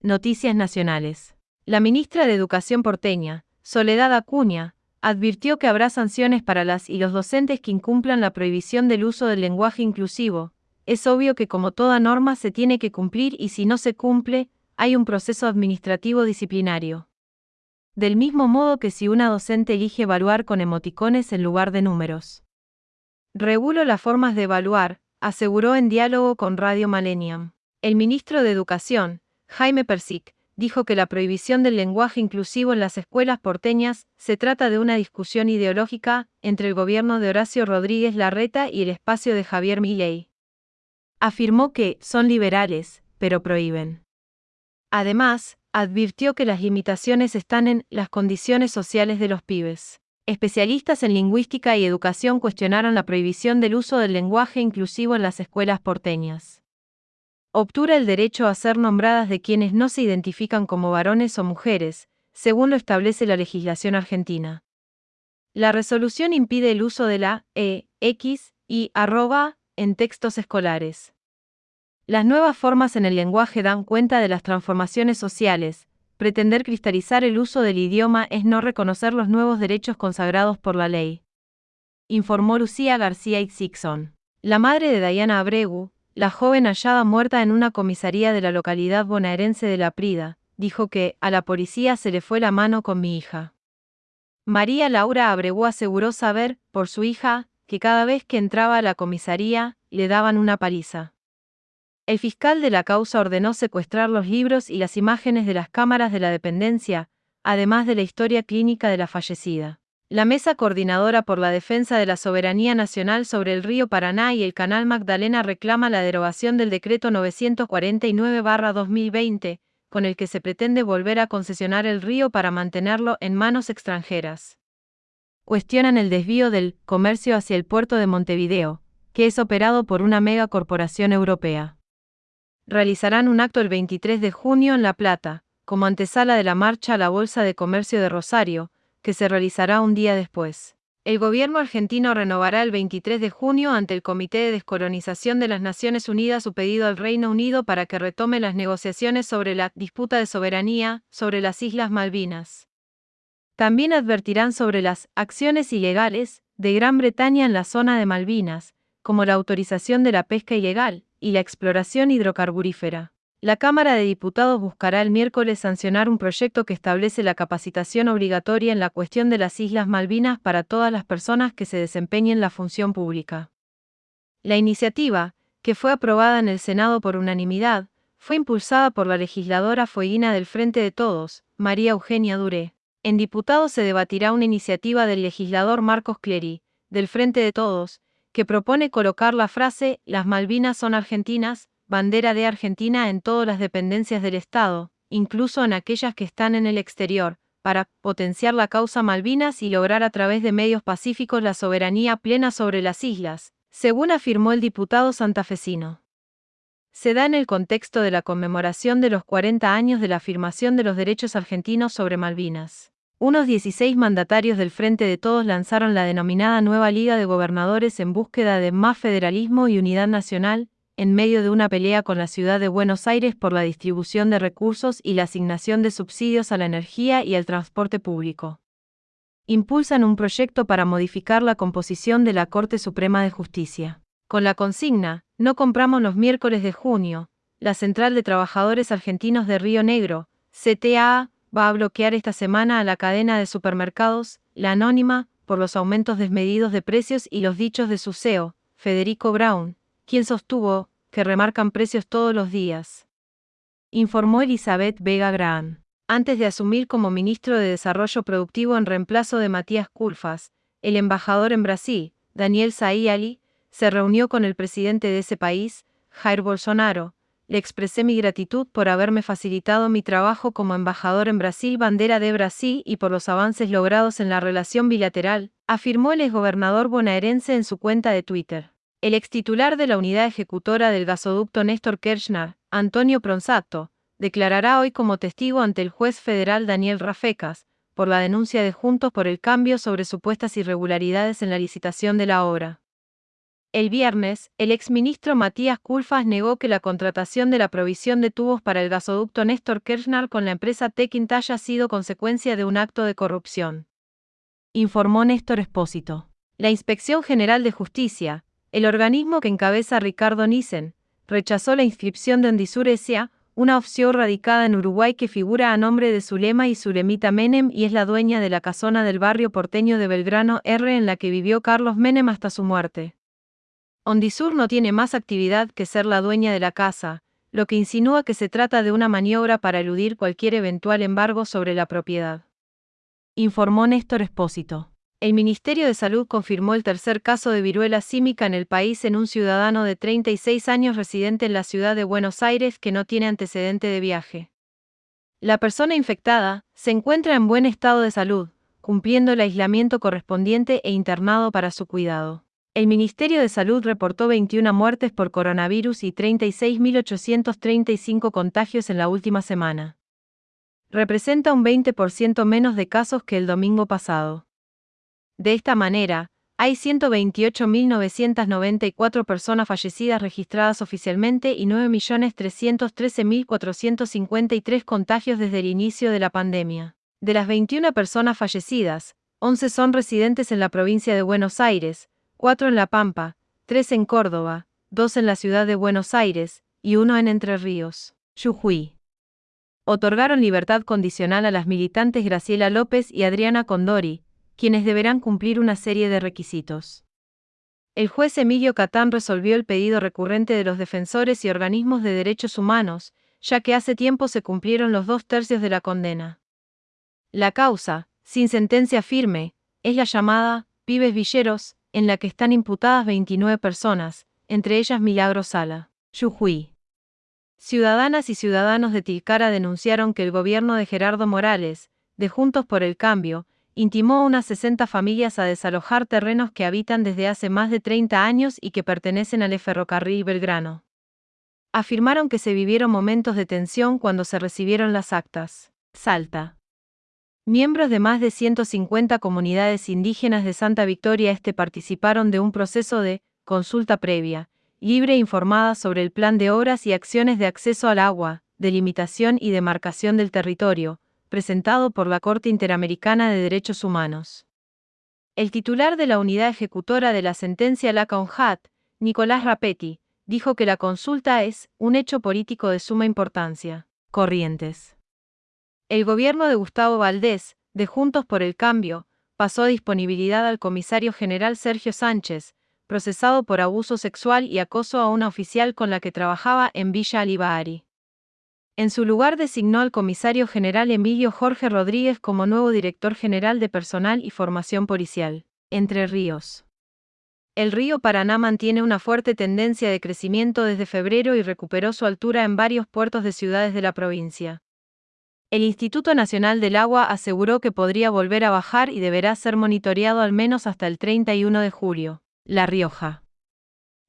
Noticias Nacionales. La ministra de Educación porteña, Soledad Acuña, advirtió que habrá sanciones para las y los docentes que incumplan la prohibición del uso del lenguaje inclusivo. Es obvio que como toda norma se tiene que cumplir y si no se cumple, hay un proceso administrativo disciplinario. Del mismo modo que si una docente elige evaluar con emoticones en lugar de números. Regulo las formas de evaluar, aseguró en diálogo con Radio Millennium. El ministro de Educación, Jaime Persic, dijo que la prohibición del lenguaje inclusivo en las escuelas porteñas se trata de una discusión ideológica entre el gobierno de Horacio Rodríguez Larreta y el espacio de Javier Milei. Afirmó que son liberales, pero prohíben. Además, advirtió que las limitaciones están en las condiciones sociales de los pibes. Especialistas en lingüística y educación cuestionaron la prohibición del uso del lenguaje inclusivo en las escuelas porteñas obtura el derecho a ser nombradas de quienes no se identifican como varones o mujeres, según lo establece la legislación argentina. La resolución impide el uso de la e, x y arroba en textos escolares. Las nuevas formas en el lenguaje dan cuenta de las transformaciones sociales. Pretender cristalizar el uso del idioma es no reconocer los nuevos derechos consagrados por la ley. Informó Lucía García Itzixon. La madre de Diana Abregu, la joven hallada muerta en una comisaría de la localidad bonaerense de La Prida, dijo que, a la policía se le fue la mano con mi hija. María Laura Abregu aseguró saber, por su hija, que cada vez que entraba a la comisaría, le daban una paliza. El fiscal de la causa ordenó secuestrar los libros y las imágenes de las cámaras de la dependencia, además de la historia clínica de la fallecida. La Mesa Coordinadora por la Defensa de la Soberanía Nacional sobre el río Paraná y el Canal Magdalena reclama la derogación del decreto 949-2020, con el que se pretende volver a concesionar el río para mantenerlo en manos extranjeras. Cuestionan el desvío del comercio hacia el puerto de Montevideo, que es operado por una megacorporación europea. Realizarán un acto el 23 de junio en La Plata, como antesala de la marcha a la Bolsa de Comercio de Rosario, que se realizará un día después. El gobierno argentino renovará el 23 de junio ante el Comité de Descolonización de las Naciones Unidas su pedido al Reino Unido para que retome las negociaciones sobre la disputa de soberanía sobre las Islas Malvinas. También advertirán sobre las acciones ilegales de Gran Bretaña en la zona de Malvinas, como la autorización de la pesca ilegal y la exploración hidrocarburífera. La Cámara de Diputados buscará el miércoles sancionar un proyecto que establece la capacitación obligatoria en la cuestión de las Islas Malvinas para todas las personas que se desempeñen la función pública. La iniciativa, que fue aprobada en el Senado por unanimidad, fue impulsada por la legisladora fueguina del Frente de Todos, María Eugenia Duré. En diputados se debatirá una iniciativa del legislador Marcos Clery, del Frente de Todos, que propone colocar la frase Las Malvinas son argentinas bandera de Argentina en todas las dependencias del Estado, incluso en aquellas que están en el exterior, para potenciar la causa Malvinas y lograr a través de medios pacíficos la soberanía plena sobre las islas, según afirmó el diputado santafesino. Se da en el contexto de la conmemoración de los 40 años de la afirmación de los derechos argentinos sobre Malvinas. Unos 16 mandatarios del Frente de Todos lanzaron la denominada Nueva Liga de Gobernadores en búsqueda de más federalismo y unidad nacional, en medio de una pelea con la ciudad de Buenos Aires por la distribución de recursos y la asignación de subsidios a la energía y al transporte público. Impulsan un proyecto para modificar la composición de la Corte Suprema de Justicia. Con la consigna, no compramos los miércoles de junio, la Central de Trabajadores Argentinos de Río Negro, CTA, va a bloquear esta semana a la cadena de supermercados, la anónima, por los aumentos desmedidos de precios y los dichos de su CEO, Federico Brown, quien sostuvo que remarcan precios todos los días. Informó Elizabeth Vega Graham. Antes de asumir como ministro de Desarrollo Productivo en reemplazo de Matías Culfas, el embajador en Brasil, Daniel Saïali, se reunió con el presidente de ese país, Jair Bolsonaro. Le expresé mi gratitud por haberme facilitado mi trabajo como embajador en Brasil, bandera de Brasil y por los avances logrados en la relación bilateral, afirmó el exgobernador bonaerense en su cuenta de Twitter. El extitular de la unidad ejecutora del gasoducto Néstor Kirchner, Antonio Pronsato, declarará hoy como testigo ante el juez federal Daniel Rafecas, por la denuncia de Juntos por el Cambio sobre supuestas irregularidades en la licitación de la obra. El viernes, el exministro Matías Culfas negó que la contratación de la provisión de tubos para el gasoducto Néstor Kirchner con la empresa Tequint haya sido consecuencia de un acto de corrupción. Informó Néstor Espósito. La Inspección General de Justicia, el organismo que encabeza Ricardo Nissen, rechazó la inscripción de Ondisur S.A., una opción radicada en Uruguay que figura a nombre de Zulema y Zulemita Menem y es la dueña de la casona del barrio porteño de Belgrano R en la que vivió Carlos Menem hasta su muerte. Ondisur no tiene más actividad que ser la dueña de la casa, lo que insinúa que se trata de una maniobra para eludir cualquier eventual embargo sobre la propiedad. Informó Néstor Espósito. El Ministerio de Salud confirmó el tercer caso de viruela símica en el país en un ciudadano de 36 años residente en la ciudad de Buenos Aires que no tiene antecedente de viaje. La persona infectada se encuentra en buen estado de salud, cumpliendo el aislamiento correspondiente e internado para su cuidado. El Ministerio de Salud reportó 21 muertes por coronavirus y 36.835 contagios en la última semana. Representa un 20% menos de casos que el domingo pasado. De esta manera, hay 128.994 personas fallecidas registradas oficialmente y 9.313.453 contagios desde el inicio de la pandemia. De las 21 personas fallecidas, 11 son residentes en la provincia de Buenos Aires, cuatro en La Pampa, tres en Córdoba, dos en la ciudad de Buenos Aires y uno en Entre Ríos, Jujuy. Otorgaron libertad condicional a las militantes Graciela López y Adriana Condori, quienes deberán cumplir una serie de requisitos. El juez Emilio Catán resolvió el pedido recurrente de los defensores y organismos de derechos humanos, ya que hace tiempo se cumplieron los dos tercios de la condena. La causa, sin sentencia firme, es la llamada Pibes Villeros, en la que están imputadas 29 personas, entre ellas Milagro Sala, Jujuy. Ciudadanas y ciudadanos de Tilcara denunciaron que el gobierno de Gerardo Morales, de Juntos por el Cambio, intimó a unas 60 familias a desalojar terrenos que habitan desde hace más de 30 años y que pertenecen al ferrocarril Belgrano. Afirmaron que se vivieron momentos de tensión cuando se recibieron las actas. Salta. Miembros de más de 150 comunidades indígenas de Santa Victoria Este participaron de un proceso de consulta previa, libre e informada sobre el plan de obras y acciones de acceso al agua, delimitación y demarcación del territorio, presentado por la Corte Interamericana de Derechos Humanos. El titular de la unidad ejecutora de la sentencia La Conjat, Nicolás Rapetti, dijo que la consulta es un hecho político de suma importancia. Corrientes. El gobierno de Gustavo Valdés, de Juntos por el Cambio, pasó disponibilidad al comisario general Sergio Sánchez, procesado por abuso sexual y acoso a una oficial con la que trabajaba en Villa Alibari. En su lugar designó al comisario general Emilio Jorge Rodríguez como nuevo director general de Personal y Formación Policial. Entre Ríos. El río Paraná mantiene una fuerte tendencia de crecimiento desde febrero y recuperó su altura en varios puertos de ciudades de la provincia. El Instituto Nacional del Agua aseguró que podría volver a bajar y deberá ser monitoreado al menos hasta el 31 de julio. La Rioja.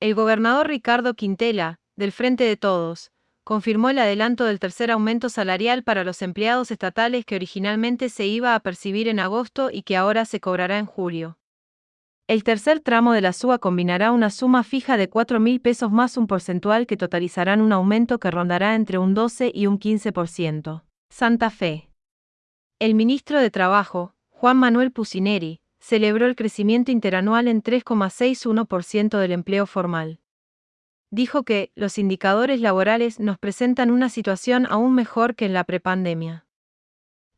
El gobernador Ricardo Quintela, del Frente de Todos, confirmó el adelanto del tercer aumento salarial para los empleados estatales que originalmente se iba a percibir en agosto y que ahora se cobrará en julio. El tercer tramo de la SUA combinará una suma fija de 4 mil pesos más un porcentual que totalizarán un aumento que rondará entre un 12 y un 15%. Santa Fe. El ministro de Trabajo, Juan Manuel Pusineri, celebró el crecimiento interanual en 3,61% del empleo formal. Dijo que los indicadores laborales nos presentan una situación aún mejor que en la prepandemia.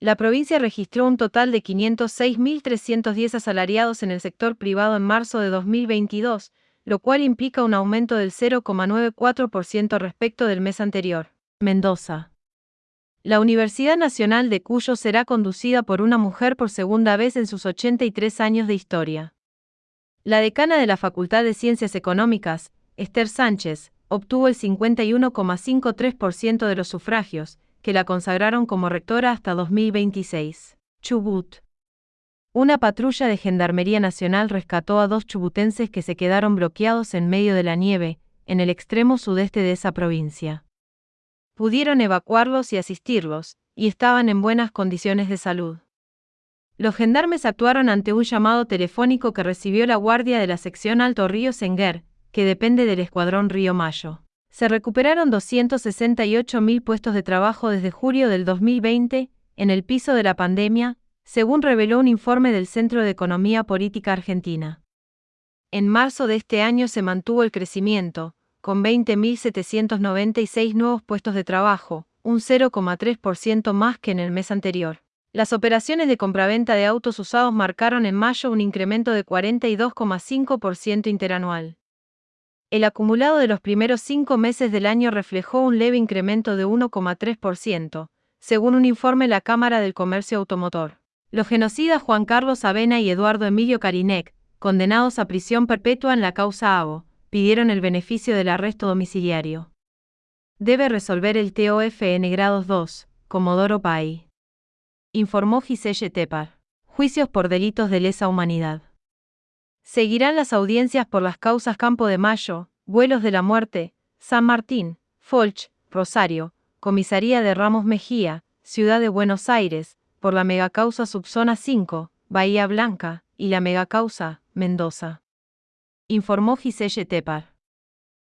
La provincia registró un total de 506.310 asalariados en el sector privado en marzo de 2022, lo cual implica un aumento del 0,94% respecto del mes anterior. Mendoza. La Universidad Nacional de Cuyo será conducida por una mujer por segunda vez en sus 83 años de historia. La decana de la Facultad de Ciencias Económicas, Esther Sánchez, obtuvo el 51,53% de los sufragios, que la consagraron como rectora hasta 2026. Chubut. Una patrulla de Gendarmería Nacional rescató a dos chubutenses que se quedaron bloqueados en medio de la nieve, en el extremo sudeste de esa provincia pudieron evacuarlos y asistirlos, y estaban en buenas condiciones de salud. Los gendarmes actuaron ante un llamado telefónico que recibió la guardia de la sección Alto Río Senguer, que depende del Escuadrón Río Mayo. Se recuperaron 268.000 puestos de trabajo desde julio del 2020, en el piso de la pandemia, según reveló un informe del Centro de Economía Política Argentina. En marzo de este año se mantuvo el crecimiento, con 20.796 nuevos puestos de trabajo, un 0,3% más que en el mes anterior. Las operaciones de compraventa de autos usados marcaron en mayo un incremento de 42,5% interanual. El acumulado de los primeros cinco meses del año reflejó un leve incremento de 1,3%, según un informe de la Cámara del Comercio Automotor. Los genocidas Juan Carlos Avena y Eduardo Emilio Carinec, condenados a prisión perpetua en la causa ABO, pidieron el beneficio del arresto domiciliario. Debe resolver el TOFN grados 2, Comodoro Pai. Informó Giselle Tepar. Juicios por delitos de lesa humanidad. Seguirán las audiencias por las causas Campo de Mayo, Vuelos de la Muerte, San Martín, Folch, Rosario, Comisaría de Ramos Mejía, Ciudad de Buenos Aires, por la megacausa Subzona 5, Bahía Blanca, y la megacausa, Mendoza. Informó Giselle Tepar.